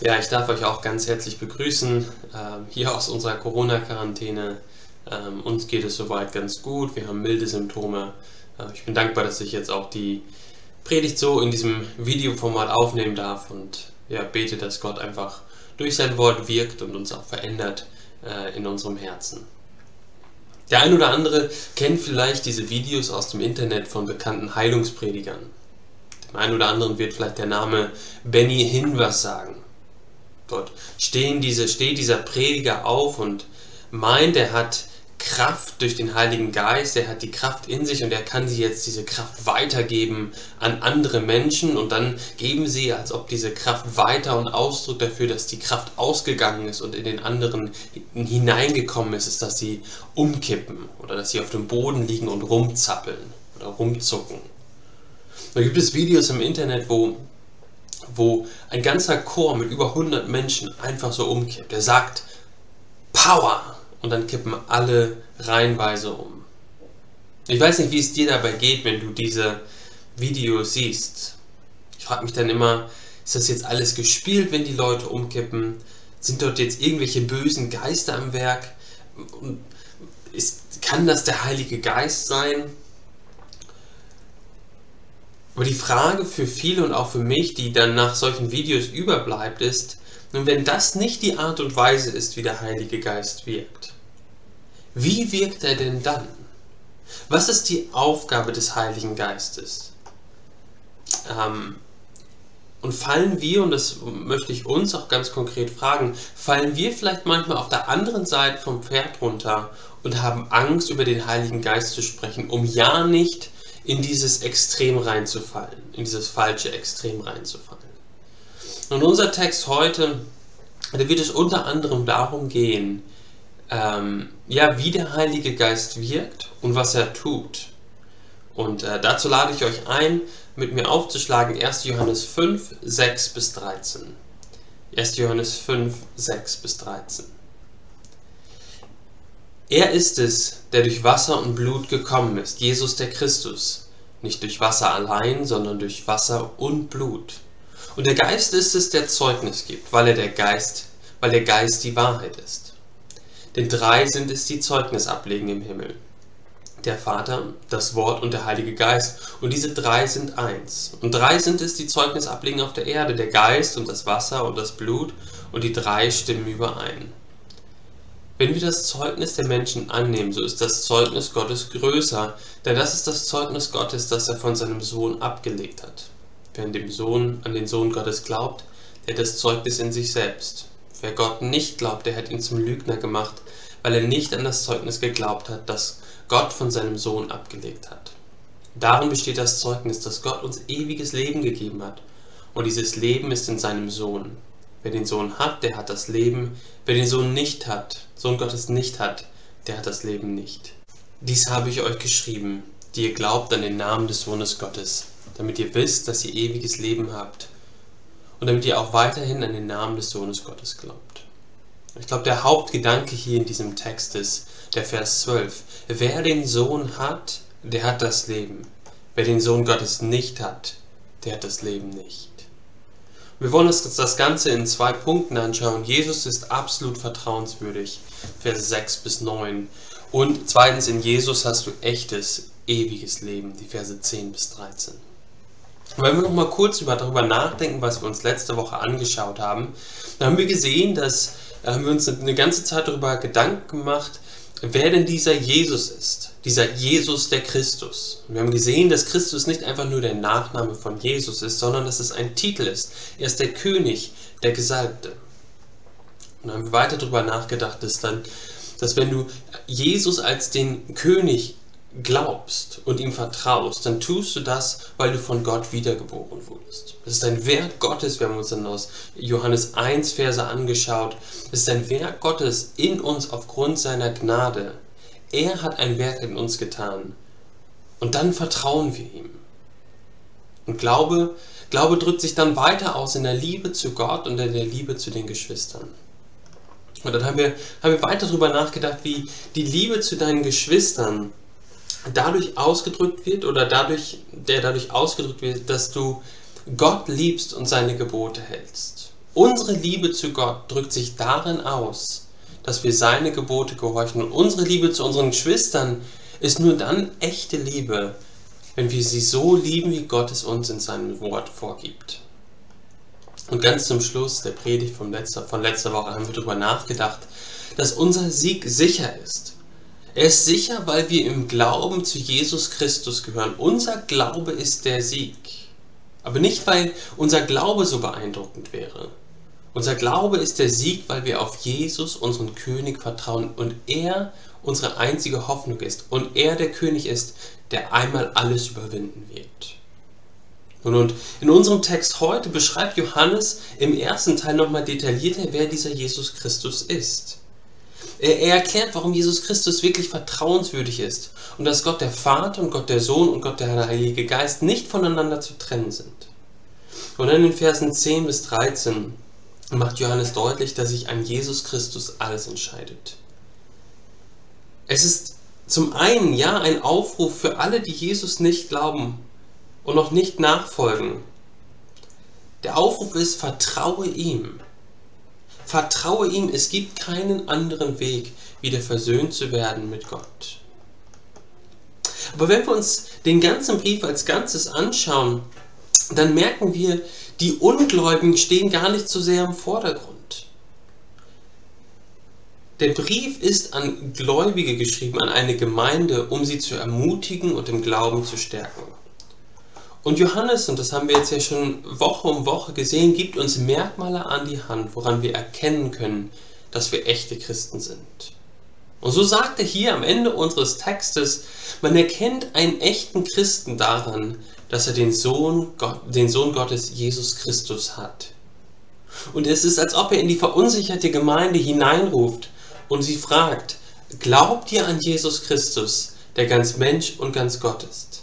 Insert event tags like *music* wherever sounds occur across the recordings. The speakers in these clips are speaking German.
Ja, ich darf euch auch ganz herzlich begrüßen ähm, hier aus unserer Corona-Quarantäne. Ähm, uns geht es soweit ganz gut, wir haben milde Symptome. Äh, ich bin dankbar, dass ich jetzt auch die Predigt so in diesem Videoformat aufnehmen darf und ja, bete, dass Gott einfach durch sein Wort wirkt und uns auch verändert äh, in unserem Herzen. Der ein oder andere kennt vielleicht diese Videos aus dem Internet von bekannten Heilungspredigern. Dem einen oder anderen wird vielleicht der Name Benny Hinn was sagen. Dort stehen diese, steht dieser Prediger auf und meint, er hat Kraft durch den Heiligen Geist, er hat die Kraft in sich und er kann sie jetzt diese Kraft weitergeben an andere Menschen und dann geben sie, als ob diese Kraft weiter und Ausdruck dafür, dass die Kraft ausgegangen ist und in den anderen hineingekommen ist, ist, dass sie umkippen oder dass sie auf dem Boden liegen und rumzappeln oder rumzucken. Da gibt es Videos im Internet, wo wo ein ganzer Chor mit über 100 Menschen einfach so umkippt. Er sagt Power und dann kippen alle reihenweise um. Ich weiß nicht, wie es dir dabei geht, wenn du diese Videos siehst. Ich frage mich dann immer, ist das jetzt alles gespielt, wenn die Leute umkippen? Sind dort jetzt irgendwelche bösen Geister am Werk? Ist, kann das der Heilige Geist sein? Aber die Frage für viele und auch für mich, die dann nach solchen Videos überbleibt, ist, nun wenn das nicht die Art und Weise ist, wie der Heilige Geist wirkt, wie wirkt er denn dann? Was ist die Aufgabe des Heiligen Geistes? Ähm, und fallen wir, und das möchte ich uns auch ganz konkret fragen, fallen wir vielleicht manchmal auf der anderen Seite vom Pferd runter und haben Angst, über den Heiligen Geist zu sprechen, um ja nicht in dieses Extrem reinzufallen, in dieses falsche Extrem reinzufallen. Und unser Text heute, da wird es unter anderem darum gehen, ähm, ja, wie der Heilige Geist wirkt und was er tut. Und äh, dazu lade ich euch ein, mit mir aufzuschlagen 1. Johannes 5, 6 bis 13. 1. Johannes 5, 6 bis 13. Er ist es, der durch Wasser und Blut gekommen ist, Jesus der Christus, nicht durch Wasser allein, sondern durch Wasser und Blut. Und der Geist ist es, der Zeugnis gibt, weil er der Geist, weil der Geist die Wahrheit ist. Denn drei sind es, die Zeugnis ablegen im Himmel. Der Vater, das Wort und der Heilige Geist. Und diese drei sind eins. Und drei sind es, die Zeugnis ablegen auf der Erde, der Geist und das Wasser und das Blut. Und die drei stimmen überein. Wenn wir das Zeugnis der Menschen annehmen, so ist das Zeugnis Gottes größer, denn das ist das Zeugnis Gottes, das er von seinem Sohn abgelegt hat. Wer an, dem Sohn, an den Sohn Gottes glaubt, der hat das Zeugnis in sich selbst. Wer Gott nicht glaubt, der hat ihn zum Lügner gemacht, weil er nicht an das Zeugnis geglaubt hat, das Gott von seinem Sohn abgelegt hat. Darin besteht das Zeugnis, dass Gott uns ewiges Leben gegeben hat. Und dieses Leben ist in seinem Sohn. Wer den Sohn hat, der hat das Leben. Wer den Sohn nicht hat, Sohn Gottes nicht hat, der hat das Leben nicht. Dies habe ich euch geschrieben, die ihr glaubt an den Namen des Sohnes Gottes, damit ihr wisst, dass ihr ewiges Leben habt und damit ihr auch weiterhin an den Namen des Sohnes Gottes glaubt. Ich glaube, der Hauptgedanke hier in diesem Text ist der Vers 12. Wer den Sohn hat, der hat das Leben. Wer den Sohn Gottes nicht hat, der hat das Leben nicht. Wir wollen uns das Ganze in zwei Punkten anschauen. Jesus ist absolut vertrauenswürdig, Verse 6 bis 9. Und zweitens, in Jesus hast du echtes, ewiges Leben, die Verse 10 bis 13. Und wenn wir noch mal kurz darüber nachdenken, was wir uns letzte Woche angeschaut haben, dann haben wir gesehen, dass haben wir uns eine ganze Zeit darüber Gedanken gemacht, wer denn dieser Jesus ist, dieser Jesus der Christus. Wir haben gesehen, dass Christus nicht einfach nur der Nachname von Jesus ist, sondern dass es ein Titel ist. Er ist der König, der Gesalbte. Und dann haben wir weiter darüber nachgedacht, dass dann, dass wenn du Jesus als den König glaubst und ihm vertraust, dann tust du das, weil du von Gott wiedergeboren wurdest. Das ist ein Werk Gottes, wir haben uns dann aus Johannes 1 Verse angeschaut. Es ist ein Werk Gottes in uns aufgrund seiner Gnade. Er hat ein Werk in uns getan. Und dann vertrauen wir ihm. Und Glaube, Glaube drückt sich dann weiter aus in der Liebe zu Gott und in der Liebe zu den Geschwistern. Und dann haben wir, haben wir weiter darüber nachgedacht, wie die Liebe zu deinen Geschwistern dadurch ausgedrückt wird oder dadurch, der dadurch ausgedrückt wird, dass du Gott liebst und seine Gebote hältst. Unsere Liebe zu Gott drückt sich darin aus, dass wir seine Gebote gehorchen. Und unsere Liebe zu unseren Geschwistern ist nur dann echte Liebe, wenn wir sie so lieben, wie Gott es uns in seinem Wort vorgibt. Und ganz zum Schluss der Predigt von letzter, von letzter Woche haben wir darüber nachgedacht, dass unser Sieg sicher ist. Er ist sicher, weil wir im Glauben zu Jesus Christus gehören. Unser Glaube ist der Sieg. Aber nicht, weil unser Glaube so beeindruckend wäre. Unser Glaube ist der Sieg, weil wir auf Jesus, unseren König, vertrauen und er unsere einzige Hoffnung ist und er der König ist, der einmal alles überwinden wird. Und in unserem Text heute beschreibt Johannes im ersten Teil nochmal detaillierter, wer dieser Jesus Christus ist. Er, er erklärt, warum Jesus Christus wirklich vertrauenswürdig ist und dass Gott der Vater und Gott der Sohn und Gott der Heilige Geist nicht voneinander zu trennen sind. Und in den Versen 10 bis 13 macht Johannes deutlich, dass sich an Jesus Christus alles entscheidet. Es ist zum einen ja ein Aufruf für alle, die Jesus nicht glauben und noch nicht nachfolgen. Der Aufruf ist, vertraue ihm. Vertraue ihm, es gibt keinen anderen Weg, wieder versöhnt zu werden mit Gott. Aber wenn wir uns den ganzen Brief als Ganzes anschauen, dann merken wir, die Ungläubigen stehen gar nicht so sehr im Vordergrund. Der Brief ist an Gläubige geschrieben, an eine Gemeinde, um sie zu ermutigen und im Glauben zu stärken. Und Johannes, und das haben wir jetzt ja schon Woche um Woche gesehen, gibt uns Merkmale an die Hand, woran wir erkennen können, dass wir echte Christen sind. Und so sagt er hier am Ende unseres Textes, man erkennt einen echten Christen daran, dass er den Sohn, Gott, den Sohn Gottes Jesus Christus hat. Und es ist, als ob er in die verunsicherte Gemeinde hineinruft und sie fragt, glaubt ihr an Jesus Christus, der ganz Mensch und ganz Gott ist?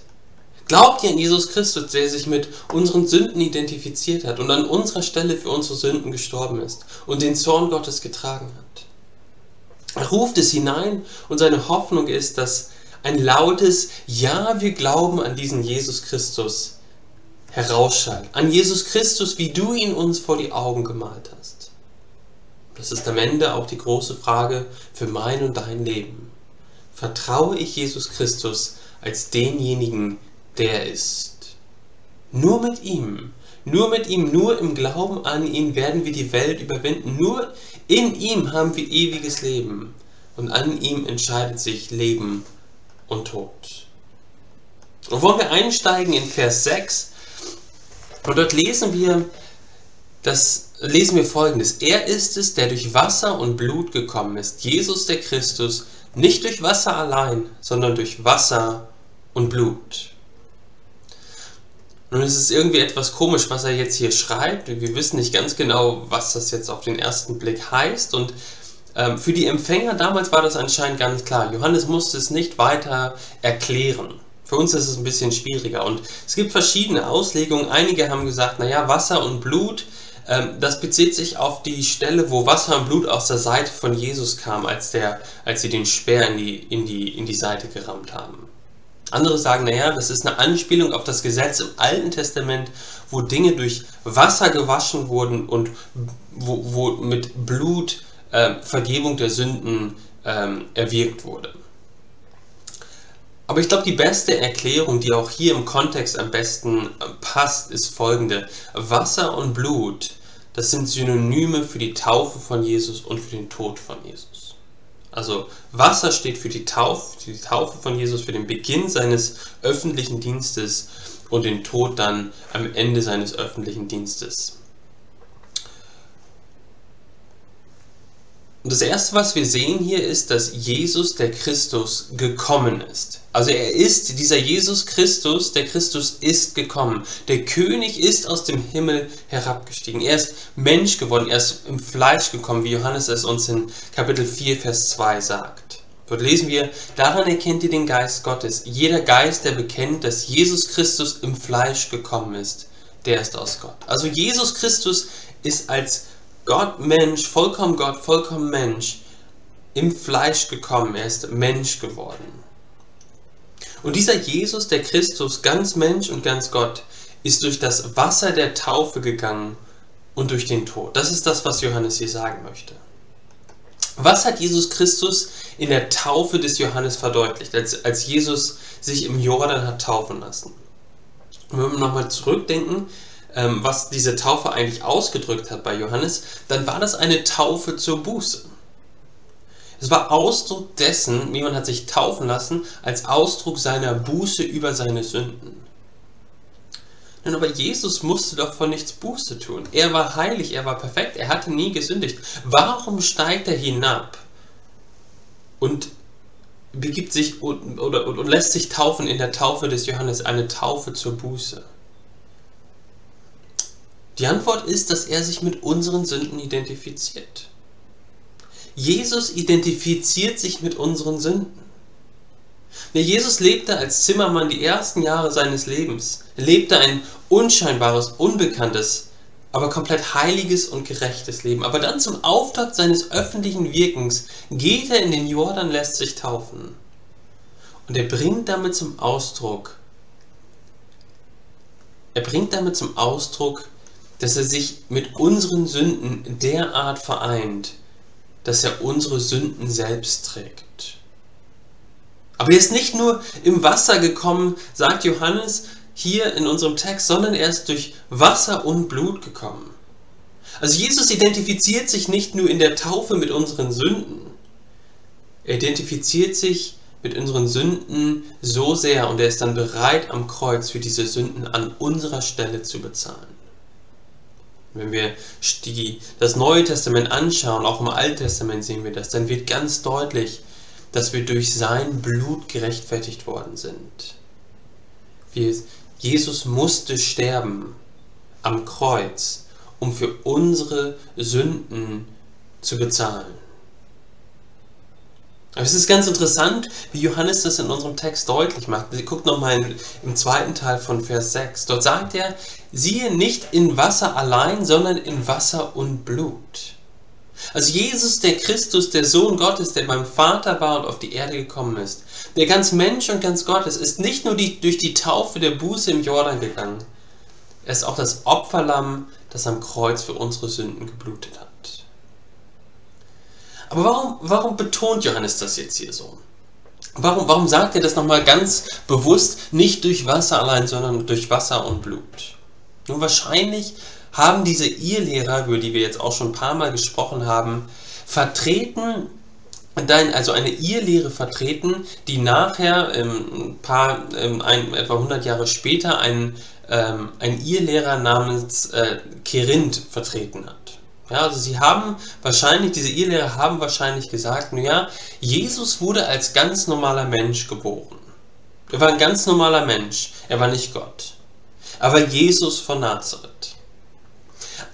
Glaubt ihr an Jesus Christus, der sich mit unseren Sünden identifiziert hat und an unserer Stelle für unsere Sünden gestorben ist und den Zorn Gottes getragen hat? Er ruft es hinein und seine Hoffnung ist, dass ein lautes Ja, wir glauben an diesen Jesus Christus herausschallt. An Jesus Christus, wie du ihn uns vor die Augen gemalt hast. Das ist am Ende auch die große Frage für mein und dein Leben. Vertraue ich Jesus Christus als denjenigen, der ist. Nur mit ihm, nur mit ihm, nur im Glauben an ihn werden wir die Welt überwinden. Nur in ihm haben wir ewiges Leben. Und an ihm entscheidet sich Leben und Tod. Und wollen wir einsteigen in Vers 6. Und dort lesen wir, das lesen wir folgendes. Er ist es, der durch Wasser und Blut gekommen ist. Jesus der Christus, nicht durch Wasser allein, sondern durch Wasser und Blut. Nun ist es irgendwie etwas komisch, was er jetzt hier schreibt. Wir wissen nicht ganz genau, was das jetzt auf den ersten Blick heißt. Und ähm, für die Empfänger damals war das anscheinend ganz klar. Johannes musste es nicht weiter erklären. Für uns ist es ein bisschen schwieriger. Und es gibt verschiedene Auslegungen. Einige haben gesagt, naja, Wasser und Blut, ähm, das bezieht sich auf die Stelle, wo Wasser und Blut aus der Seite von Jesus kam, als, der, als sie den Speer in die, in, die, in die Seite gerammt haben. Andere sagen, naja, das ist eine Anspielung auf das Gesetz im Alten Testament, wo Dinge durch Wasser gewaschen wurden und wo, wo mit Blut äh, Vergebung der Sünden ähm, erwirkt wurde. Aber ich glaube, die beste Erklärung, die auch hier im Kontext am besten äh, passt, ist folgende. Wasser und Blut, das sind Synonyme für die Taufe von Jesus und für den Tod von Jesus. Also Wasser steht für die Taufe, die Taufe von Jesus, für den Beginn seines öffentlichen Dienstes und den Tod dann am Ende seines öffentlichen Dienstes. Und das erste, was wir sehen hier, ist, dass Jesus, der Christus, gekommen ist. Also er ist, dieser Jesus Christus, der Christus ist gekommen. Der König ist aus dem Himmel herabgestiegen. Er ist Mensch geworden, er ist im Fleisch gekommen, wie Johannes es uns in Kapitel 4, Vers 2 sagt. Dort lesen wir, daran erkennt ihr den Geist Gottes. Jeder Geist, der bekennt, dass Jesus Christus im Fleisch gekommen ist, der ist aus Gott. Also Jesus Christus ist als Gott Mensch, vollkommen Gott, vollkommen Mensch, im Fleisch gekommen, er ist Mensch geworden. Und dieser Jesus, der Christus, ganz Mensch und ganz Gott, ist durch das Wasser der Taufe gegangen und durch den Tod. Das ist das, was Johannes hier sagen möchte. Was hat Jesus Christus in der Taufe des Johannes verdeutlicht, als, als Jesus sich im Jordan hat taufen lassen? Und wenn wir nochmal zurückdenken, ähm, was diese Taufe eigentlich ausgedrückt hat bei Johannes, dann war das eine Taufe zur Buße. Es war Ausdruck dessen, jemand hat sich taufen lassen, als Ausdruck seiner Buße über seine Sünden. Nun, aber Jesus musste doch von nichts Buße tun. Er war heilig, er war perfekt, er hatte nie gesündigt. Warum steigt er hinab und begibt sich und, oder, und lässt sich taufen in der Taufe des Johannes, eine Taufe zur Buße? Die Antwort ist, dass er sich mit unseren Sünden identifiziert. Jesus identifiziert sich mit unseren Sünden. Jesus lebte als Zimmermann die ersten Jahre seines Lebens. Er lebte ein unscheinbares, unbekanntes, aber komplett heiliges und gerechtes Leben. Aber dann zum Auftakt seines öffentlichen Wirkens geht er in den Jordan, lässt sich taufen. Und er bringt damit zum Ausdruck, er bringt damit zum Ausdruck, dass er sich mit unseren Sünden derart vereint, dass er unsere Sünden selbst trägt. Aber er ist nicht nur im Wasser gekommen, sagt Johannes hier in unserem Text, sondern er ist durch Wasser und Blut gekommen. Also Jesus identifiziert sich nicht nur in der Taufe mit unseren Sünden, er identifiziert sich mit unseren Sünden so sehr und er ist dann bereit am Kreuz für diese Sünden an unserer Stelle zu bezahlen. Wenn wir die, das Neue Testament anschauen, auch im Alten Testament sehen wir das, dann wird ganz deutlich, dass wir durch sein Blut gerechtfertigt worden sind. Wir, Jesus musste sterben am Kreuz, um für unsere Sünden zu bezahlen. Aber es ist ganz interessant, wie Johannes das in unserem Text deutlich macht. Guckt nochmal im zweiten Teil von Vers 6. Dort sagt er, siehe nicht in Wasser allein, sondern in Wasser und Blut. Also Jesus, der Christus, der Sohn Gottes, der beim Vater war und auf die Erde gekommen ist, der ganz Mensch und ganz Gottes, ist nicht nur die, durch die Taufe der Buße im Jordan gegangen, er ist auch das Opferlamm, das am Kreuz für unsere Sünden geblutet hat. Aber warum, warum betont Johannes das jetzt hier so? Warum, warum sagt er das nochmal ganz bewusst, nicht durch Wasser allein, sondern durch Wasser und Blut? Nun wahrscheinlich haben diese Irrlehrer, über die wir jetzt auch schon ein paar Mal gesprochen haben, vertreten, also eine Irrlehre vertreten, die nachher ähm, ein paar, ähm, ein, etwa 100 Jahre später ein, ähm, ein Irrlehrer namens äh, Kerinth vertreten hat. Ja, also sie haben wahrscheinlich, diese Irrlehrer haben wahrscheinlich gesagt, naja, Jesus wurde als ganz normaler Mensch geboren. Er war ein ganz normaler Mensch, er war nicht Gott. Aber Jesus von Nazareth.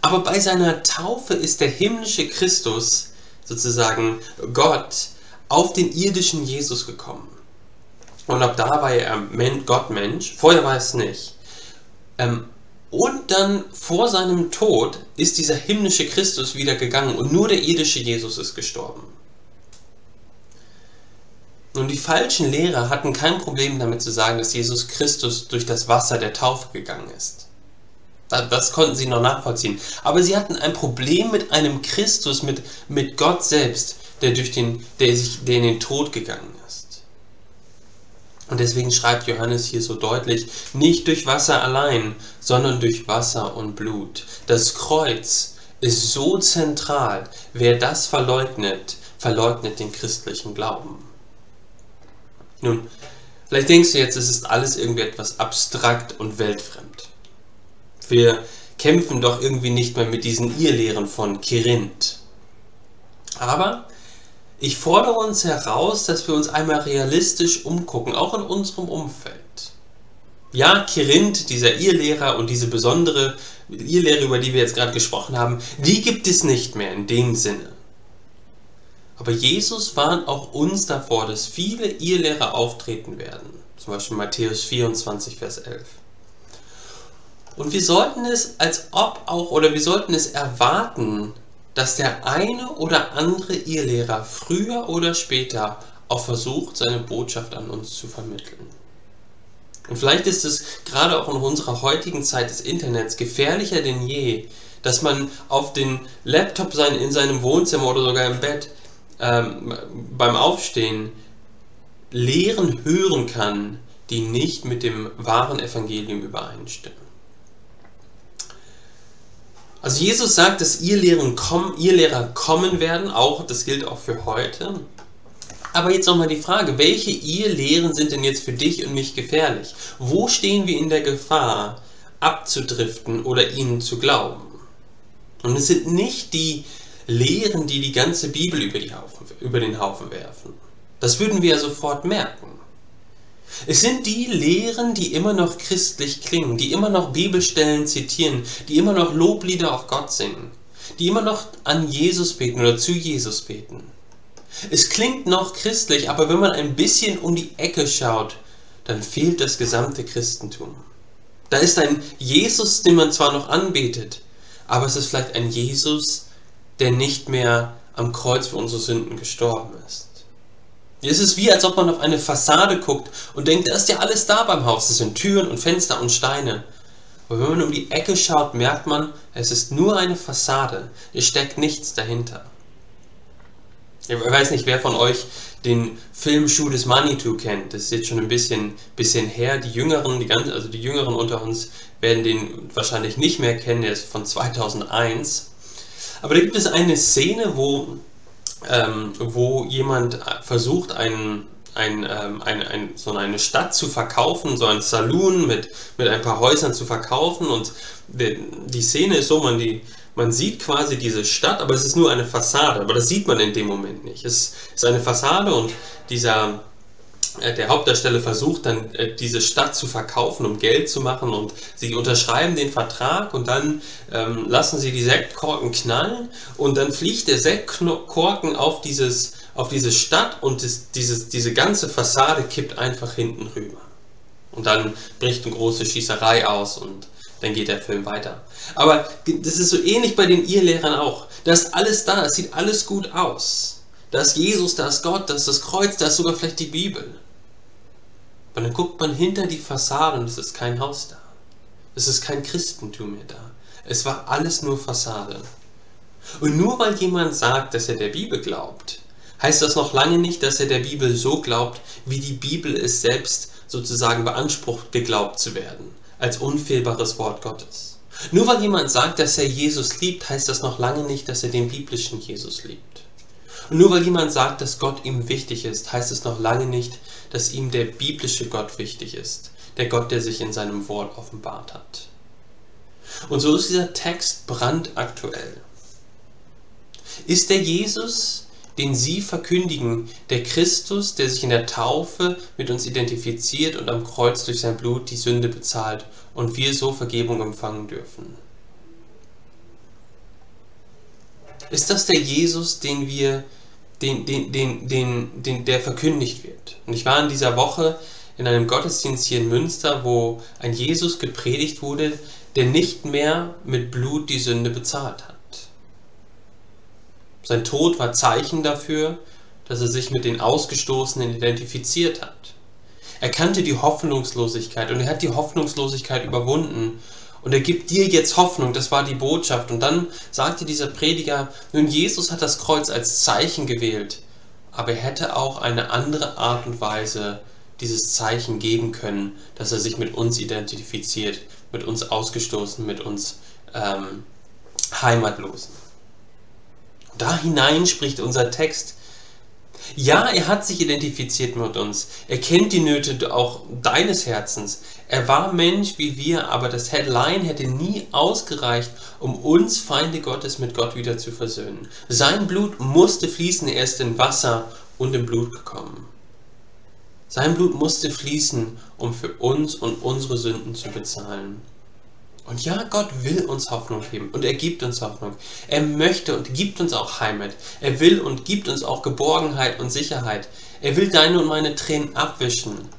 Aber bei seiner Taufe ist der himmlische Christus, sozusagen Gott, auf den irdischen Jesus gekommen. Und ab da war er Gott Mensch, vorher war es nicht. Ähm, und dann vor seinem Tod ist dieser himmlische Christus wieder gegangen und nur der irdische Jesus ist gestorben. Und die falschen Lehrer hatten kein Problem damit zu sagen, dass Jesus Christus durch das Wasser der Taufe gegangen ist. Das konnten sie noch nachvollziehen. Aber sie hatten ein Problem mit einem Christus, mit, mit Gott selbst, der, durch den, der, sich, der in den Tod gegangen ist. Und deswegen schreibt Johannes hier so deutlich, nicht durch Wasser allein, sondern durch Wasser und Blut. Das Kreuz ist so zentral. Wer das verleugnet, verleugnet den christlichen Glauben. Nun, vielleicht denkst du jetzt, es ist alles irgendwie etwas abstrakt und weltfremd. Wir kämpfen doch irgendwie nicht mehr mit diesen Irrlehren von Kirinth. Aber ich fordere uns heraus, dass wir uns einmal realistisch umgucken, auch in unserem Umfeld. Ja, Kirinth, dieser Irrlehrer und diese besondere Irrlehre, über die wir jetzt gerade gesprochen haben, die gibt es nicht mehr in dem Sinne. Aber Jesus warnt auch uns davor, dass viele Irrlehrer auftreten werden. Zum Beispiel Matthäus 24, Vers 11. Und wir sollten es als ob auch, oder wir sollten es erwarten, dass der eine oder andere Irrlehrer früher oder später auch versucht, seine Botschaft an uns zu vermitteln. Und vielleicht ist es gerade auch in unserer heutigen Zeit des Internets gefährlicher denn je, dass man auf den Laptop sein, in seinem Wohnzimmer oder sogar im Bett ähm, beim Aufstehen Lehren hören kann, die nicht mit dem wahren Evangelium übereinstimmen. Also Jesus sagt, dass ihr, Lehren kommen, ihr Lehrer kommen werden, auch das gilt auch für heute. Aber jetzt nochmal die Frage, welche ihr Lehren sind denn jetzt für dich und mich gefährlich? Wo stehen wir in der Gefahr, abzudriften oder ihnen zu glauben? Und es sind nicht die Lehren, die die ganze Bibel über, Haufen, über den Haufen werfen. Das würden wir ja sofort merken. Es sind die Lehren, die immer noch christlich klingen, die immer noch Bibelstellen zitieren, die immer noch Loblieder auf Gott singen, die immer noch an Jesus beten oder zu Jesus beten. Es klingt noch christlich, aber wenn man ein bisschen um die Ecke schaut, dann fehlt das gesamte Christentum. Da ist ein Jesus, den man zwar noch anbetet, aber es ist vielleicht ein Jesus, der nicht mehr am Kreuz für unsere Sünden gestorben ist. Es ist wie, als ob man auf eine Fassade guckt und denkt, da ist ja alles da beim Haus. Es sind Türen und Fenster und Steine. Aber wenn man um die Ecke schaut, merkt man, es ist nur eine Fassade. Es steckt nichts dahinter. Ich weiß nicht, wer von euch den Film Schuh des Manitou kennt. Das ist jetzt schon ein bisschen, bisschen her. Die Jüngeren, die ganzen, also die Jüngeren unter uns werden den wahrscheinlich nicht mehr kennen. Der ist von 2001. Aber da gibt es eine Szene, wo ähm, wo jemand versucht, einen, ein, ähm, ein, ein, so eine Stadt zu verkaufen, so ein Saloon mit, mit ein paar Häusern zu verkaufen. Und die, die Szene ist so, man, die, man sieht quasi diese Stadt, aber es ist nur eine Fassade. Aber das sieht man in dem Moment nicht. Es ist eine Fassade und dieser der Hauptdarsteller versucht dann äh, diese Stadt zu verkaufen, um Geld zu machen und sie unterschreiben den Vertrag und dann ähm, lassen sie die Sektkorken knallen und dann fliegt der Sektkorken auf, dieses, auf diese Stadt und das, dieses, diese ganze Fassade kippt einfach hinten rüber. Und dann bricht eine große Schießerei aus und dann geht der Film weiter. Aber das ist so ähnlich bei den Irrlehrern auch. Da ist alles da, es sieht alles gut aus. Da ist Jesus, da ist Gott, da ist das Kreuz, da ist sogar vielleicht die Bibel. Und dann guckt man hinter die Fassade und es ist kein Haus da. Es ist kein Christentum mehr da. Es war alles nur Fassade. Und nur weil jemand sagt, dass er der Bibel glaubt, heißt das noch lange nicht, dass er der Bibel so glaubt, wie die Bibel es selbst sozusagen beansprucht, geglaubt zu werden, als unfehlbares Wort Gottes. Nur weil jemand sagt, dass er Jesus liebt, heißt das noch lange nicht, dass er den biblischen Jesus liebt. Und nur weil jemand sagt, dass Gott ihm wichtig ist, heißt es noch lange nicht, dass ihm der biblische Gott wichtig ist, der Gott, der sich in seinem Wort offenbart hat. Und so ist dieser Text brandaktuell. Ist der Jesus, den Sie verkündigen, der Christus, der sich in der Taufe mit uns identifiziert und am Kreuz durch sein Blut die Sünde bezahlt und wir so Vergebung empfangen dürfen? Ist das der Jesus, den wir den, den, den, den, den, der verkündigt wird. Und ich war in dieser Woche in einem Gottesdienst hier in Münster, wo ein Jesus gepredigt wurde, der nicht mehr mit Blut die Sünde bezahlt hat. Sein Tod war Zeichen dafür, dass er sich mit den Ausgestoßenen identifiziert hat. Er kannte die Hoffnungslosigkeit und er hat die Hoffnungslosigkeit überwunden und er gibt dir jetzt Hoffnung, das war die Botschaft. Und dann sagte dieser Prediger, nun Jesus hat das Kreuz als Zeichen gewählt, aber er hätte auch eine andere Art und Weise dieses Zeichen geben können, dass er sich mit uns identifiziert, mit uns Ausgestoßen, mit uns ähm, Heimatlosen. Da hinein spricht unser Text, ja, er hat sich identifiziert mit uns. Er kennt die Nöte auch deines Herzens. Er war Mensch wie wir, aber das Headline hätte nie ausgereicht, um uns Feinde Gottes mit Gott wieder zu versöhnen. Sein Blut musste fließen, er ist in Wasser und in Blut gekommen. Sein Blut musste fließen, um für uns und unsere Sünden zu bezahlen. Und ja, Gott will uns Hoffnung geben und er gibt uns Hoffnung. Er möchte und gibt uns auch Heimat. Er will und gibt uns auch Geborgenheit und Sicherheit. Er will deine und meine Tränen abwischen.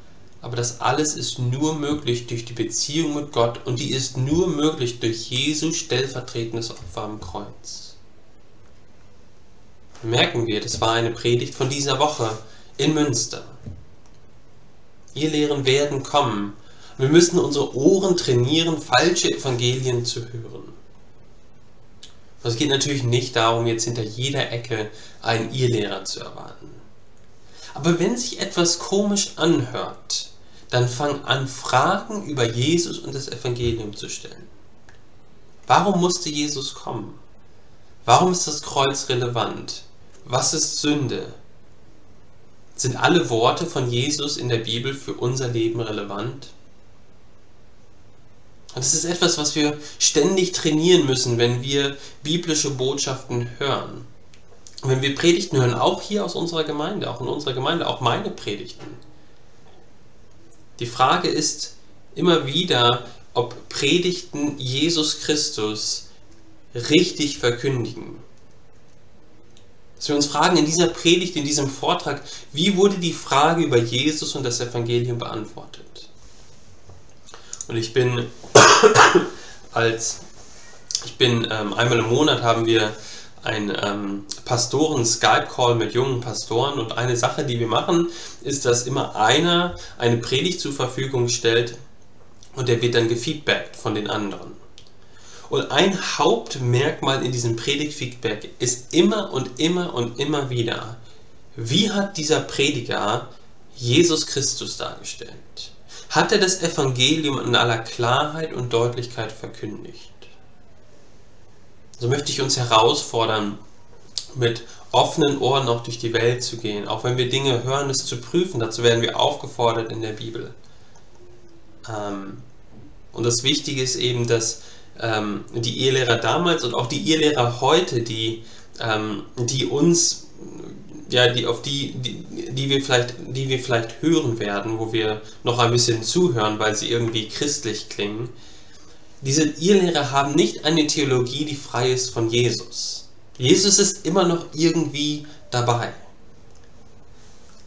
Aber das alles ist nur möglich durch die Beziehung mit Gott und die ist nur möglich durch Jesu stellvertretendes Opfer am Kreuz. Merken wir, das war eine Predigt von dieser Woche in Münster. Ihr Lehren werden kommen, wir müssen unsere Ohren trainieren, falsche Evangelien zu hören. Es geht natürlich nicht darum, jetzt hinter jeder Ecke einen Irrlehrer zu erwarten. Aber wenn sich etwas komisch anhört, dann fang an, Fragen über Jesus und das Evangelium zu stellen. Warum musste Jesus kommen? Warum ist das Kreuz relevant? Was ist Sünde? Sind alle Worte von Jesus in der Bibel für unser Leben relevant? Und das ist etwas, was wir ständig trainieren müssen, wenn wir biblische Botschaften hören. wenn wir Predigten hören, auch hier aus unserer Gemeinde, auch in unserer Gemeinde, auch meine Predigten. Die Frage ist immer wieder, ob Predigten Jesus Christus richtig verkündigen. Dass wir uns fragen in dieser Predigt, in diesem Vortrag, wie wurde die Frage über Jesus und das Evangelium beantwortet? Und ich bin *coughs* als ich bin ähm, einmal im Monat haben wir einen ähm, Pastoren-Skype-Call mit jungen Pastoren und eine Sache, die wir machen, ist, dass immer einer eine Predigt zur Verfügung stellt und der wird dann gefeedbackt von den anderen. Und ein Hauptmerkmal in diesem Predigtfeedback ist immer und immer und immer wieder, wie hat dieser Prediger Jesus Christus dargestellt? Hat er das Evangelium in aller Klarheit und Deutlichkeit verkündigt? So möchte ich uns herausfordern, mit offenen Ohren auch durch die Welt zu gehen, auch wenn wir Dinge hören, es zu prüfen. Dazu werden wir aufgefordert in der Bibel. Ähm, und das Wichtige ist eben, dass ähm, die Ehelehrer damals und auch die Ehelehrer heute, die, ähm, die uns, ja, die auf die, die, die wir vielleicht, die wir vielleicht hören werden, wo wir noch ein bisschen zuhören, weil sie irgendwie christlich klingen, diese Irrlehrer haben nicht eine Theologie, die frei ist von Jesus. Jesus ist immer noch irgendwie dabei.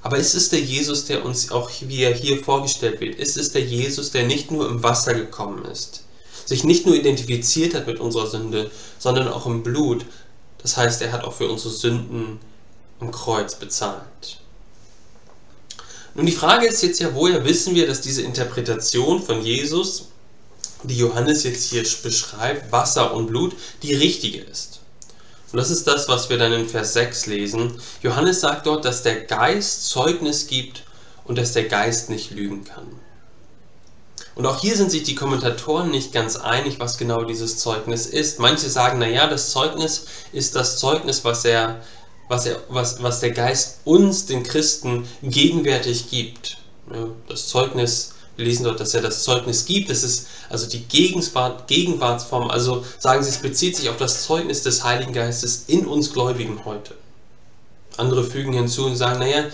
Aber ist es der Jesus, der uns auch wie er hier vorgestellt wird? Ist es der Jesus, der nicht nur im Wasser gekommen ist, sich nicht nur identifiziert hat mit unserer Sünde, sondern auch im Blut? Das heißt, er hat auch für unsere Sünden am Kreuz bezahlt. Nun, die Frage ist jetzt ja, woher wissen wir, dass diese Interpretation von Jesus die Johannes jetzt hier beschreibt, Wasser und Blut, die richtige ist. Und das ist das, was wir dann in Vers 6 lesen. Johannes sagt dort, dass der Geist Zeugnis gibt und dass der Geist nicht lügen kann. Und auch hier sind sich die Kommentatoren nicht ganz einig, was genau dieses Zeugnis ist. Manche sagen, naja, das Zeugnis ist das Zeugnis, was, er, was, er, was, was der Geist uns, den Christen, gegenwärtig gibt. Das Zeugnis wir lesen dort, dass er das Zeugnis gibt. Das ist also die Gegenwart, Gegenwartsform. Also sagen sie, es bezieht sich auf das Zeugnis des Heiligen Geistes in uns Gläubigen heute. Andere fügen hinzu und sagen, naja,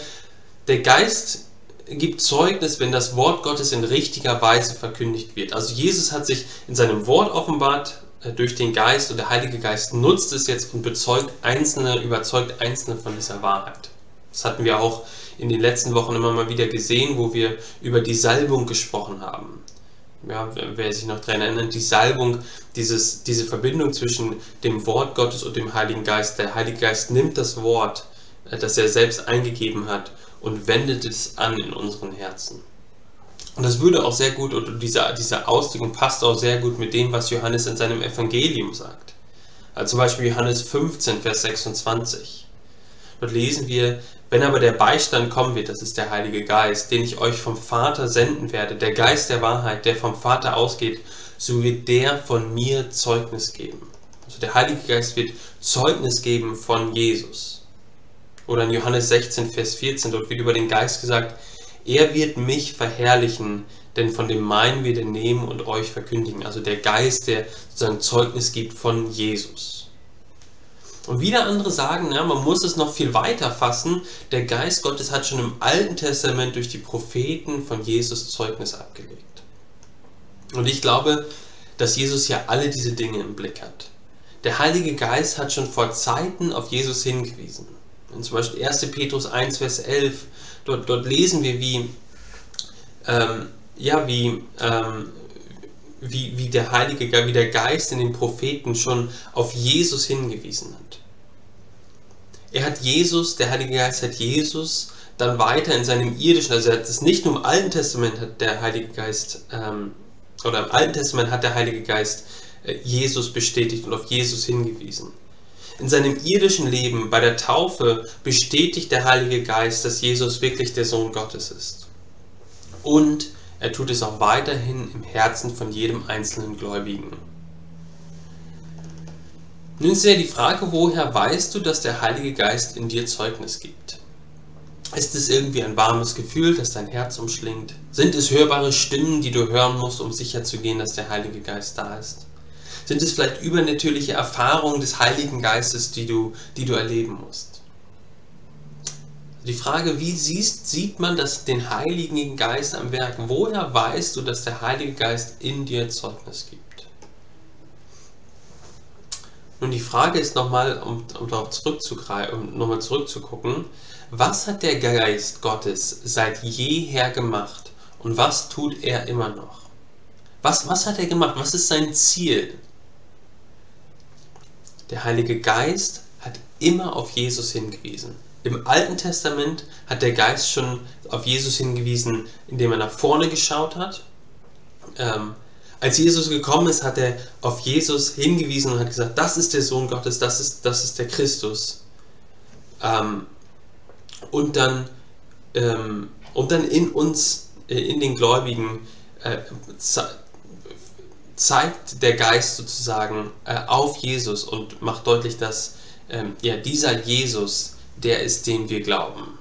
der Geist gibt Zeugnis, wenn das Wort Gottes in richtiger Weise verkündigt wird. Also Jesus hat sich in seinem Wort offenbart durch den Geist und der Heilige Geist nutzt es jetzt und bezeugt Einzelne, überzeugt Einzelne von dieser Wahrheit. Das hatten wir auch in den letzten Wochen immer mal wieder gesehen, wo wir über die Salbung gesprochen haben. Ja, wer sich noch daran erinnert, die Salbung, dieses, diese Verbindung zwischen dem Wort Gottes und dem Heiligen Geist. Der Heilige Geist nimmt das Wort, äh, das er selbst eingegeben hat, und wendet es an in unseren Herzen. Und das würde auch sehr gut, oder diese, diese Auslegung passt auch sehr gut mit dem, was Johannes in seinem Evangelium sagt. Also zum Beispiel Johannes 15, Vers 26. Dort lesen wir, wenn aber der Beistand kommen wird, das ist der Heilige Geist, den ich euch vom Vater senden werde, der Geist der Wahrheit, der vom Vater ausgeht, so wird der von mir Zeugnis geben. Also der Heilige Geist wird Zeugnis geben von Jesus. Oder in Johannes 16, Vers 14, dort wird über den Geist gesagt, er wird mich verherrlichen, denn von dem meinen wir den nehmen und euch verkündigen. Also der Geist, der sozusagen Zeugnis gibt von Jesus. Und wieder andere sagen, ja, man muss es noch viel weiter fassen. Der Geist Gottes hat schon im Alten Testament durch die Propheten von Jesus Zeugnis abgelegt. Und ich glaube, dass Jesus ja alle diese Dinge im Blick hat. Der Heilige Geist hat schon vor Zeiten auf Jesus hingewiesen. Und zum Beispiel 1. Petrus 1, Vers 11, dort, dort lesen wir, wie, ähm, ja, wie, ähm, wie, wie der Heilige wie der Geist in den Propheten schon auf Jesus hingewiesen hat. Er hat Jesus, der Heilige Geist hat Jesus dann weiter in seinem irdischen, also er hat es nicht nur im Alten Testament hat der Heilige Geist, ähm, oder im Alten Testament hat der Heilige Geist äh, Jesus bestätigt und auf Jesus hingewiesen. In seinem irdischen Leben bei der Taufe bestätigt der Heilige Geist, dass Jesus wirklich der Sohn Gottes ist. Und er tut es auch weiterhin im Herzen von jedem einzelnen Gläubigen. Nun ist ja die Frage, woher weißt du, dass der Heilige Geist in dir Zeugnis gibt? Ist es irgendwie ein warmes Gefühl, das dein Herz umschlingt? Sind es hörbare Stimmen, die du hören musst, um sicherzugehen, dass der Heilige Geist da ist? Sind es vielleicht übernatürliche Erfahrungen des Heiligen Geistes, die du, die du erleben musst? Die Frage, wie siehst, sieht man das, den Heiligen Geist am Werk? Woher weißt du, dass der Heilige Geist in dir Zeugnis gibt? Nun, die Frage ist nochmal, um, um darauf zurückzugreifen, um nochmal zurückzugucken, was hat der Geist Gottes seit jeher gemacht und was tut er immer noch? Was, was hat er gemacht? Was ist sein Ziel? Der Heilige Geist hat immer auf Jesus hingewiesen. Im Alten Testament hat der Geist schon auf Jesus hingewiesen, indem er nach vorne geschaut hat. Ähm, als Jesus gekommen ist, hat er auf Jesus hingewiesen und hat gesagt, das ist der Sohn Gottes, das ist, das ist der Christus. Ähm, und, dann, ähm, und dann in uns, äh, in den Gläubigen, äh, zeigt der Geist sozusagen äh, auf Jesus und macht deutlich, dass ähm, ja, dieser Jesus der ist, den wir glauben.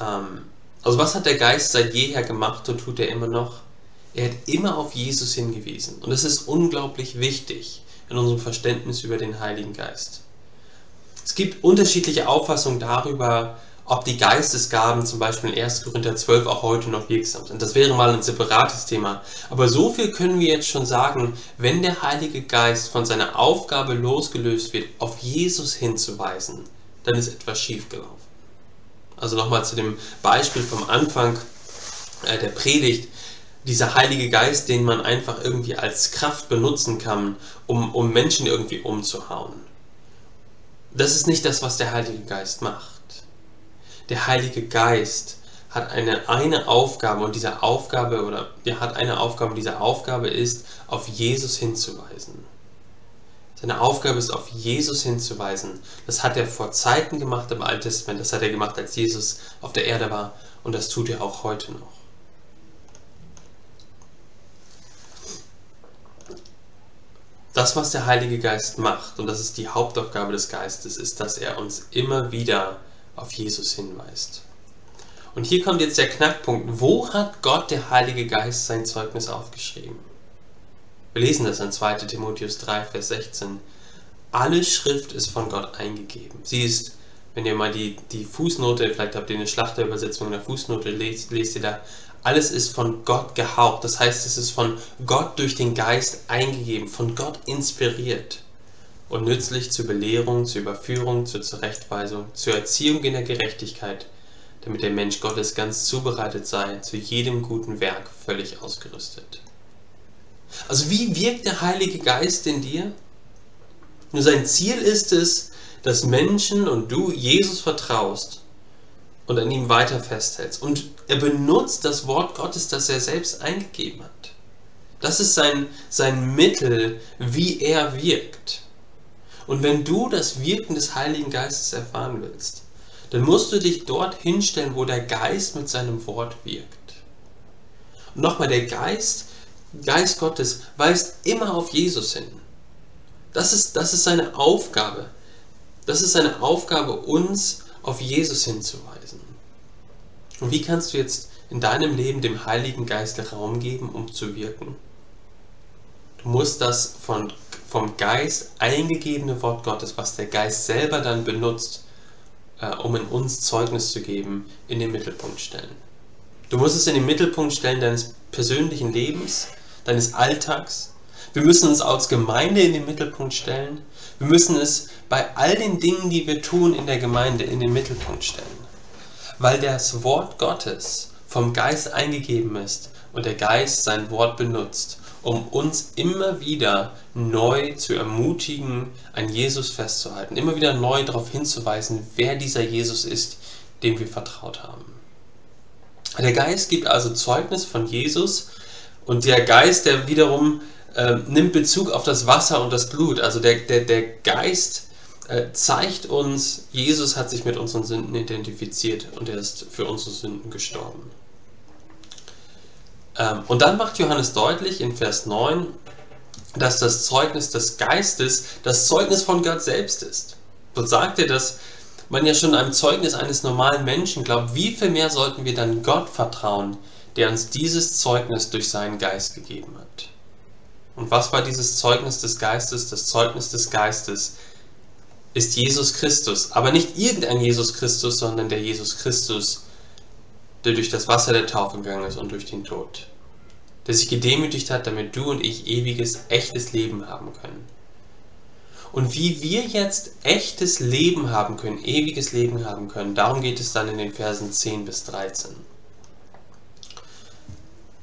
Ähm, also was hat der Geist seit jeher gemacht und tut er immer noch? Er hat immer auf Jesus hingewiesen. Und das ist unglaublich wichtig in unserem Verständnis über den Heiligen Geist. Es gibt unterschiedliche Auffassungen darüber, ob die Geistesgaben zum Beispiel in 1. Korinther 12 auch heute noch wirksam sind. Das wäre mal ein separates Thema. Aber so viel können wir jetzt schon sagen, wenn der Heilige Geist von seiner Aufgabe losgelöst wird, auf Jesus hinzuweisen, dann ist etwas schiefgelaufen. Also nochmal zu dem Beispiel vom Anfang äh, der Predigt. Dieser Heilige Geist, den man einfach irgendwie als Kraft benutzen kann, um, um Menschen irgendwie umzuhauen. Das ist nicht das, was der Heilige Geist macht der Heilige Geist hat eine, eine Aufgabe und diese Aufgabe oder er hat eine Aufgabe und diese Aufgabe ist, auf Jesus hinzuweisen. Seine Aufgabe ist, auf Jesus hinzuweisen. Das hat er vor Zeiten gemacht im Alten Testament, das hat er gemacht, als Jesus auf der Erde war und das tut er auch heute noch. Das, was der Heilige Geist macht, und das ist die Hauptaufgabe des Geistes, ist, dass er uns immer wieder auf Jesus hinweist. Und hier kommt jetzt der Knackpunkt. Wo hat Gott, der Heilige Geist, sein Zeugnis aufgeschrieben? Wir lesen das in 2 Timotheus 3, Vers 16. Alle Schrift ist von Gott eingegeben. Sie ist, wenn ihr mal die, die Fußnote, vielleicht habt ihr eine Schlachterübersetzung in der Fußnote, lest, lest ihr da, alles ist von Gott gehaucht. Das heißt, es ist von Gott durch den Geist eingegeben, von Gott inspiriert und nützlich zur Belehrung, zur Überführung, zur Zurechtweisung, zur Erziehung in der Gerechtigkeit, damit der Mensch Gottes ganz zubereitet sei, zu jedem guten Werk völlig ausgerüstet. Also wie wirkt der Heilige Geist in dir? Nur sein Ziel ist es, dass Menschen und du Jesus vertraust und an ihm weiter festhältst. Und er benutzt das Wort Gottes, das er selbst eingegeben hat. Das ist sein, sein Mittel, wie er wirkt. Und wenn du das Wirken des Heiligen Geistes erfahren willst, dann musst du dich dort hinstellen, wo der Geist mit seinem Wort wirkt. Und nochmal, der Geist, Geist Gottes, weist immer auf Jesus hin. Das ist, das ist seine Aufgabe. Das ist seine Aufgabe, uns auf Jesus hinzuweisen. Und wie kannst du jetzt in deinem Leben dem Heiligen Geist Raum geben, um zu wirken? Du musst das von vom Geist eingegebene Wort Gottes, was der Geist selber dann benutzt, äh, um in uns Zeugnis zu geben, in den Mittelpunkt stellen. Du musst es in den Mittelpunkt stellen deines persönlichen Lebens, deines Alltags. Wir müssen uns als Gemeinde in den Mittelpunkt stellen. Wir müssen es bei all den Dingen, die wir tun in der Gemeinde, in den Mittelpunkt stellen. Weil das Wort Gottes vom Geist eingegeben ist und der Geist sein Wort benutzt, um uns immer wieder neu zu ermutigen, an Jesus festzuhalten, immer wieder neu darauf hinzuweisen, wer dieser Jesus ist, dem wir vertraut haben. Der Geist gibt also Zeugnis von Jesus und der Geist, der wiederum äh, nimmt Bezug auf das Wasser und das Blut. Also der, der, der Geist äh, zeigt uns, Jesus hat sich mit unseren Sünden identifiziert und er ist für unsere Sünden gestorben. Ähm, und dann macht Johannes deutlich in Vers 9, dass das Zeugnis des Geistes das Zeugnis von Gott selbst ist. Dort sagt er, dass man ja schon einem Zeugnis eines normalen Menschen glaubt, wie viel mehr sollten wir dann Gott vertrauen, der uns dieses Zeugnis durch seinen Geist gegeben hat. Und was war dieses Zeugnis des Geistes? Das Zeugnis des Geistes ist Jesus Christus, aber nicht irgendein Jesus Christus, sondern der Jesus Christus, der durch das Wasser der Taufe gegangen ist und durch den Tod, der sich gedemütigt hat, damit du und ich ewiges, echtes Leben haben können. Und wie wir jetzt echtes Leben haben können, ewiges Leben haben können, darum geht es dann in den Versen 10 bis 13.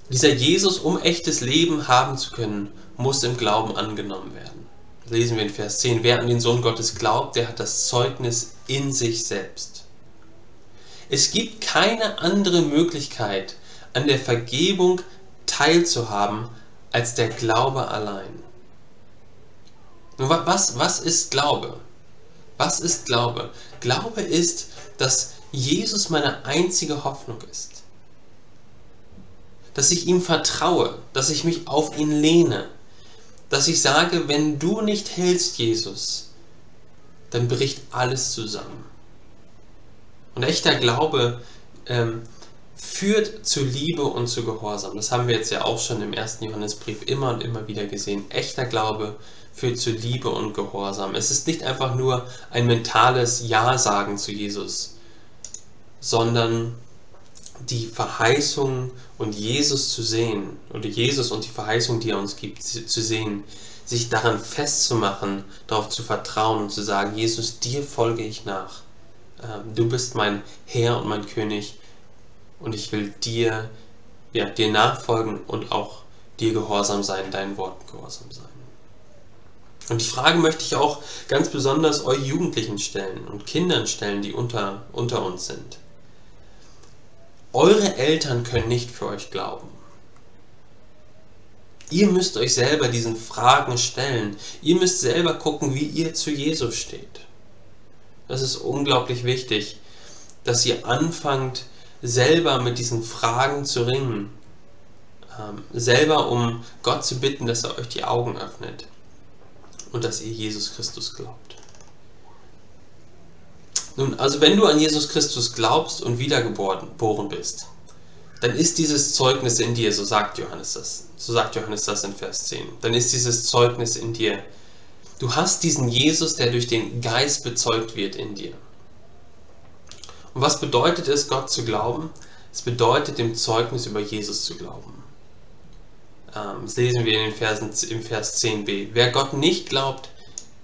Dieser Jesus, um echtes Leben haben zu können, muss im Glauben angenommen werden. Lesen wir in Vers 10. Wer an den Sohn Gottes glaubt, der hat das Zeugnis in sich selbst. Es gibt keine andere Möglichkeit, an der Vergebung teilzuhaben, als der Glaube allein. Nun, was, was ist Glaube? Was ist Glaube? Glaube ist, dass Jesus meine einzige Hoffnung ist. Dass ich ihm vertraue, dass ich mich auf ihn lehne. Dass ich sage, wenn du nicht hältst, Jesus, dann bricht alles zusammen. Und echter Glaube ähm, führt zu Liebe und zu Gehorsam. Das haben wir jetzt ja auch schon im ersten Johannesbrief immer und immer wieder gesehen. Echter Glaube führt zu Liebe und Gehorsam. Es ist nicht einfach nur ein mentales Ja-Sagen zu Jesus, sondern die Verheißung und Jesus zu sehen, oder Jesus und die Verheißung, die er uns gibt, zu sehen, sich daran festzumachen, darauf zu vertrauen und zu sagen, Jesus, dir folge ich nach. Ähm, du bist mein Herr und mein König und ich will dir, ja, dir nachfolgen und auch dir gehorsam sein, deinen Worten gehorsam sein. Und die Frage möchte ich auch ganz besonders euch Jugendlichen stellen und Kindern stellen, die unter, unter uns sind. Eure Eltern können nicht für euch glauben. Ihr müsst euch selber diesen Fragen stellen. Ihr müsst selber gucken, wie ihr zu Jesus steht. Das ist unglaublich wichtig, dass ihr anfangt, selber mit diesen Fragen zu ringen. Ähm, selber um Gott zu bitten, dass er euch die Augen öffnet und dass ihr Jesus Christus glaubt. Nun, also wenn du an Jesus Christus glaubst und wiedergeboren bist, dann ist dieses Zeugnis in dir, so sagt Johannes das, so sagt Johannes das in Vers 10, dann ist dieses Zeugnis in dir. Du hast diesen Jesus, der durch den Geist bezeugt wird in dir. Und was bedeutet es, Gott zu glauben? Es bedeutet, dem Zeugnis über Jesus zu glauben. Ähm, das lesen wir in den Versen, im Vers 10b. Wer Gott nicht glaubt,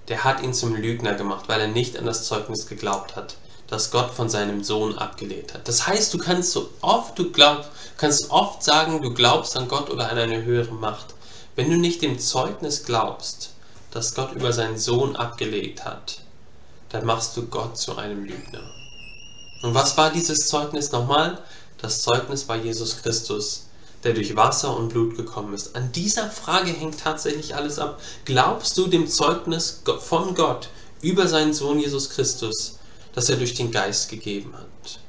der hat ihn zum Lügner gemacht, weil er nicht an das Zeugnis geglaubt hat, das Gott von seinem Sohn abgelehnt hat. Das heißt, du kannst so oft du glaubst, kannst oft sagen, du glaubst an Gott oder an eine höhere Macht. Wenn du nicht dem Zeugnis glaubst, das Gott über seinen Sohn abgelegt hat, dann machst du Gott zu einem Lügner. Und was war dieses Zeugnis nochmal? Das Zeugnis war Jesus Christus, der durch Wasser und Blut gekommen ist. An dieser Frage hängt tatsächlich alles ab. Glaubst du dem Zeugnis von Gott über seinen Sohn Jesus Christus, das er durch den Geist gegeben hat?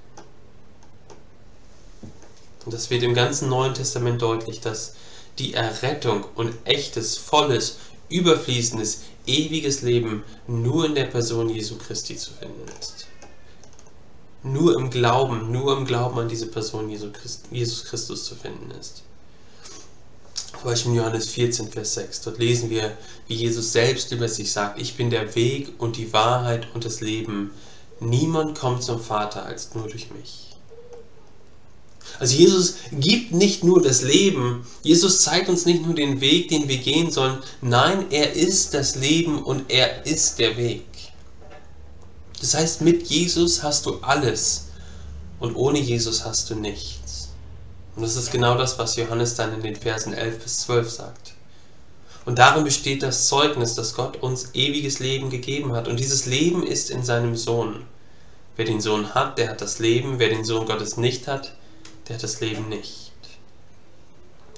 Und das wird im ganzen Neuen Testament deutlich, dass die Errettung und echtes, volles, überfließendes, ewiges Leben nur in der Person Jesu Christi zu finden ist nur im Glauben, nur im Glauben an diese Person Jesus Christus zu finden ist. Zum Beispiel in Johannes 14, Vers 6. Dort lesen wir, wie Jesus selbst über sich sagt, ich bin der Weg und die Wahrheit und das Leben. Niemand kommt zum Vater als nur durch mich. Also Jesus gibt nicht nur das Leben, Jesus zeigt uns nicht nur den Weg, den wir gehen sollen, nein, er ist das Leben und er ist der Weg. Das heißt, mit Jesus hast du alles und ohne Jesus hast du nichts. Und das ist genau das, was Johannes dann in den Versen 11 bis 12 sagt. Und darin besteht das Zeugnis, dass Gott uns ewiges Leben gegeben hat. Und dieses Leben ist in seinem Sohn. Wer den Sohn hat, der hat das Leben. Wer den Sohn Gottes nicht hat, der hat das Leben nicht.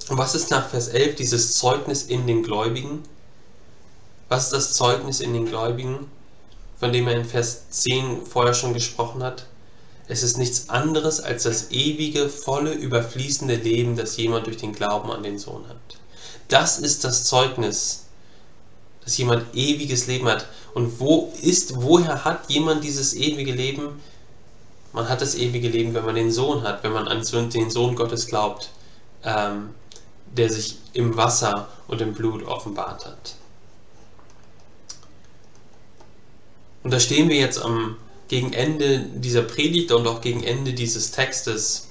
Und was ist nach Vers 11 dieses Zeugnis in den Gläubigen? Was ist das Zeugnis in den Gläubigen, von dem er in Vers 10 vorher schon gesprochen hat? Es ist nichts anderes als das ewige, volle, überfließende Leben, das jemand durch den Glauben an den Sohn hat. Das ist das Zeugnis, dass jemand ewiges Leben hat. Und wo ist, woher hat jemand dieses ewige Leben? Man hat das ewige Leben, wenn man den Sohn hat, wenn man an den Sohn Gottes glaubt, ähm, der sich im Wasser und im Blut offenbart hat. Und da stehen wir jetzt am gegen Ende dieser Predigt und auch gegen Ende dieses Textes,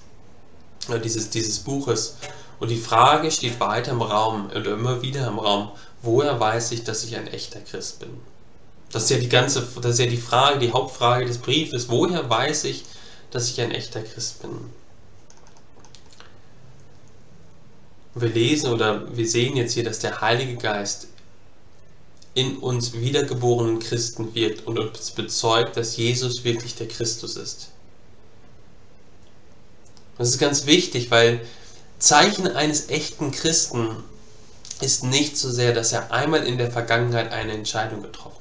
äh, dieses, dieses Buches. Und die Frage steht weiter im Raum und immer wieder im Raum, woher weiß ich, dass ich ein echter Christ bin? Das ist ja die ganze, das ist ja die Frage, die Hauptfrage des Briefes. Woher weiß ich, dass ich ein echter Christ bin? Wir lesen oder wir sehen jetzt hier, dass der Heilige Geist in uns wiedergeborenen Christen wirkt und uns bezeugt, dass Jesus wirklich der Christus ist. Das ist ganz wichtig, weil Zeichen eines echten Christen ist nicht so sehr, dass er einmal in der Vergangenheit eine Entscheidung getroffen hat.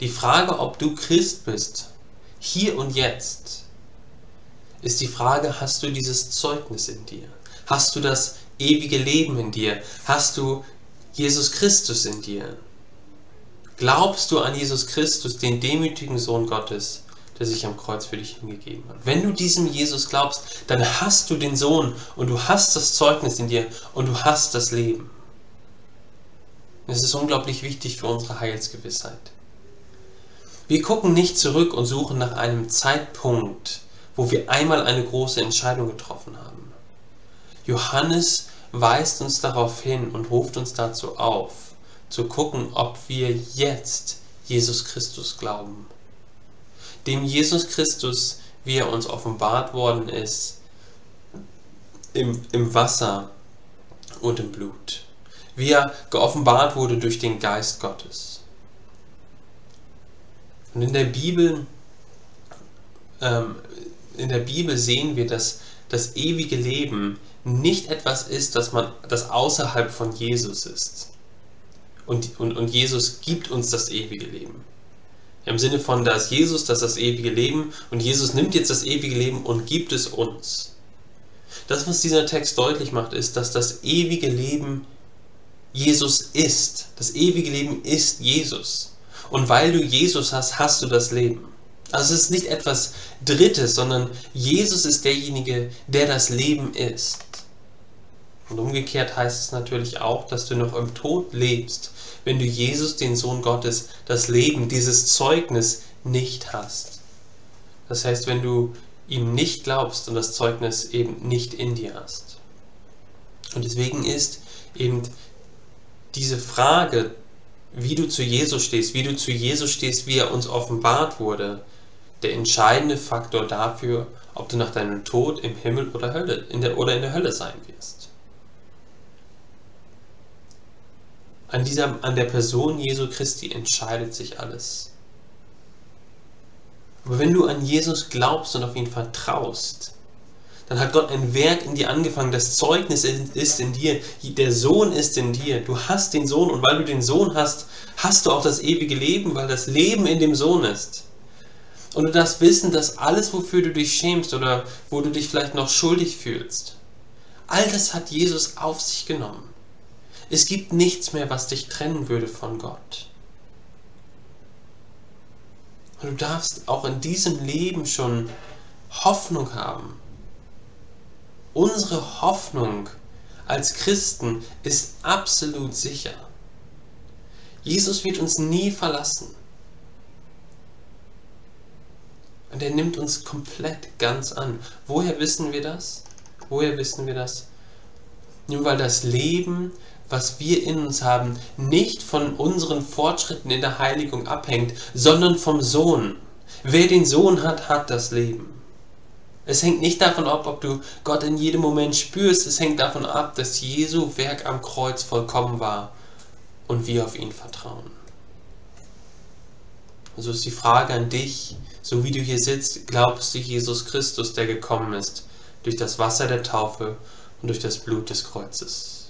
Die Frage, ob du Christ bist, hier und jetzt, ist die Frage, hast du dieses Zeugnis in dir? Hast du das ewige Leben in dir? Hast du Jesus Christus in dir? Glaubst du an Jesus Christus, den demütigen Sohn Gottes, der sich am Kreuz für dich hingegeben hat? Wenn du diesem Jesus glaubst, dann hast du den Sohn und du hast das Zeugnis in dir und du hast das Leben. Es ist unglaublich wichtig für unsere Heilsgewissheit. Wir gucken nicht zurück und suchen nach einem Zeitpunkt, wo wir einmal eine große Entscheidung getroffen haben. Johannes weist uns darauf hin und ruft uns dazu auf, zu gucken, ob wir jetzt Jesus Christus glauben. Dem Jesus Christus, wie er uns offenbart worden ist, im, im Wasser und im Blut. Wie er geoffenbart wurde durch den Geist Gottes. Und in der Bibel, ähm, in der Bibel sehen wir, dass das ewige Leben nicht etwas ist, das, man, das außerhalb von Jesus ist. Und, und, und Jesus gibt uns das ewige Leben. Im Sinne von, da ist Jesus, das ist das ewige Leben und Jesus nimmt jetzt das ewige Leben und gibt es uns. Das, was dieser Text deutlich macht, ist, dass das ewige Leben Jesus ist. Das ewige Leben ist Jesus. Und weil du Jesus hast, hast du das Leben. Also es ist nicht etwas Drittes, sondern Jesus ist derjenige, der das Leben ist. Und umgekehrt heißt es natürlich auch, dass du noch im Tod lebst, wenn du Jesus, den Sohn Gottes, das Leben, dieses Zeugnis nicht hast. Das heißt, wenn du ihm nicht glaubst und das Zeugnis eben nicht in dir hast. Und deswegen ist eben diese Frage, wie du zu Jesus stehst, wie du zu Jesus stehst, wie er uns offenbart wurde, der entscheidende Faktor dafür, ob du nach deinem Tod im Himmel oder, Hölle, in der, oder in der Hölle sein wirst. An, dieser, an der Person Jesu Christi entscheidet sich alles. Aber wenn du an Jesus glaubst und auf ihn vertraust, dann hat Gott ein Werk in dir angefangen. Das Zeugnis ist in dir. Der Sohn ist in dir. Du hast den Sohn und weil du den Sohn hast, hast du auch das ewige Leben, weil das Leben in dem Sohn ist. Und du darfst wissen, dass alles, wofür du dich schämst oder wo du dich vielleicht noch schuldig fühlst, all das hat Jesus auf sich genommen. Es gibt nichts mehr, was dich trennen würde von Gott. Und du darfst auch in diesem Leben schon Hoffnung haben. Unsere Hoffnung als Christen ist absolut sicher. Jesus wird uns nie verlassen. Und er nimmt uns komplett ganz an. Woher wissen wir das? Woher wissen wir das? Nur weil das Leben was wir in uns haben, nicht von unseren Fortschritten in der Heiligung abhängt, sondern vom Sohn. Wer den Sohn hat, hat das Leben. Es hängt nicht davon ab, ob du Gott in jedem Moment spürst, es hängt davon ab, dass Jesu Werk am Kreuz vollkommen war und wir auf ihn vertrauen. Also ist die Frage an dich, so wie du hier sitzt, glaubst du Jesus Christus, der gekommen ist, durch das Wasser der Taufe und durch das Blut des Kreuzes?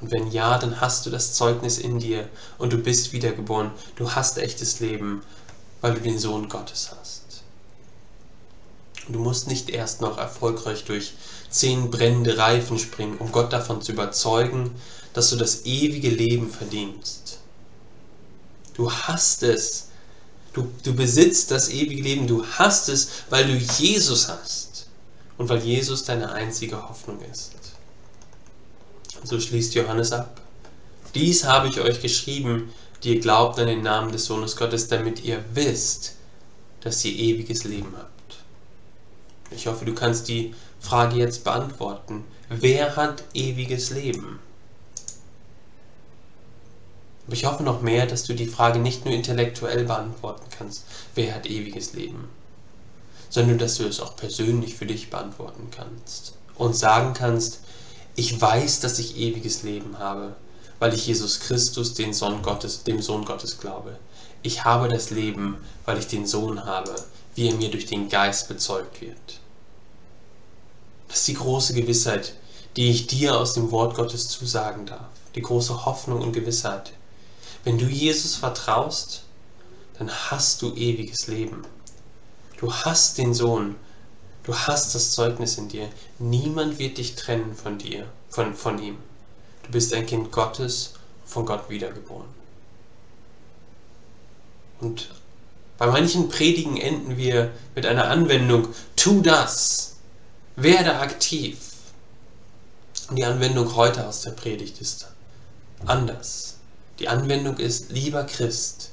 Und wenn ja, dann hast du das Zeugnis in dir und du bist wiedergeboren. Du hast echtes Leben, weil du den Sohn Gottes hast. Du musst nicht erst noch erfolgreich durch zehn brennende Reifen springen, um Gott davon zu überzeugen, dass du das ewige Leben verdienst. Du hast es. Du, du besitzt das ewige Leben. Du hast es, weil du Jesus hast. Und weil Jesus deine einzige Hoffnung ist. So schließt Johannes ab. Dies habe ich euch geschrieben, die ihr glaubt an den Namen des Sohnes Gottes, damit ihr wisst, dass ihr ewiges Leben habt. Ich hoffe, du kannst die Frage jetzt beantworten. Wer hat ewiges Leben? Ich hoffe noch mehr, dass du die Frage nicht nur intellektuell beantworten kannst, wer hat ewiges Leben, sondern dass du es auch persönlich für dich beantworten kannst und sagen kannst, ich weiß, dass ich ewiges Leben habe, weil ich Jesus Christus, den Sohn Gottes, dem Sohn Gottes glaube. Ich habe das Leben, weil ich den Sohn habe, wie er mir durch den Geist bezeugt wird. Das ist die große Gewissheit, die ich dir aus dem Wort Gottes zusagen darf. Die große Hoffnung und Gewissheit. Wenn du Jesus vertraust, dann hast du ewiges Leben. Du hast den Sohn. Du hast das Zeugnis in dir. Niemand wird dich trennen von dir, von, von ihm. Du bist ein Kind Gottes, von Gott wiedergeboren. Und bei manchen Predigen enden wir mit einer Anwendung, tu das, werde aktiv. Die Anwendung heute aus der Predigt ist anders. Die Anwendung ist, lieber Christ,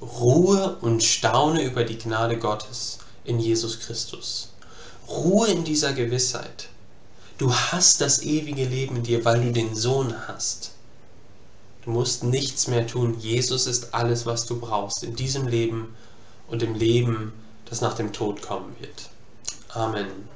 Ruhe und staune über die Gnade Gottes in Jesus Christus. Ruhe in dieser Gewissheit. Du hast das ewige Leben in dir, weil du den Sohn hast. Du musst nichts mehr tun. Jesus ist alles, was du brauchst in diesem Leben und im Leben, das nach dem Tod kommen wird. Amen.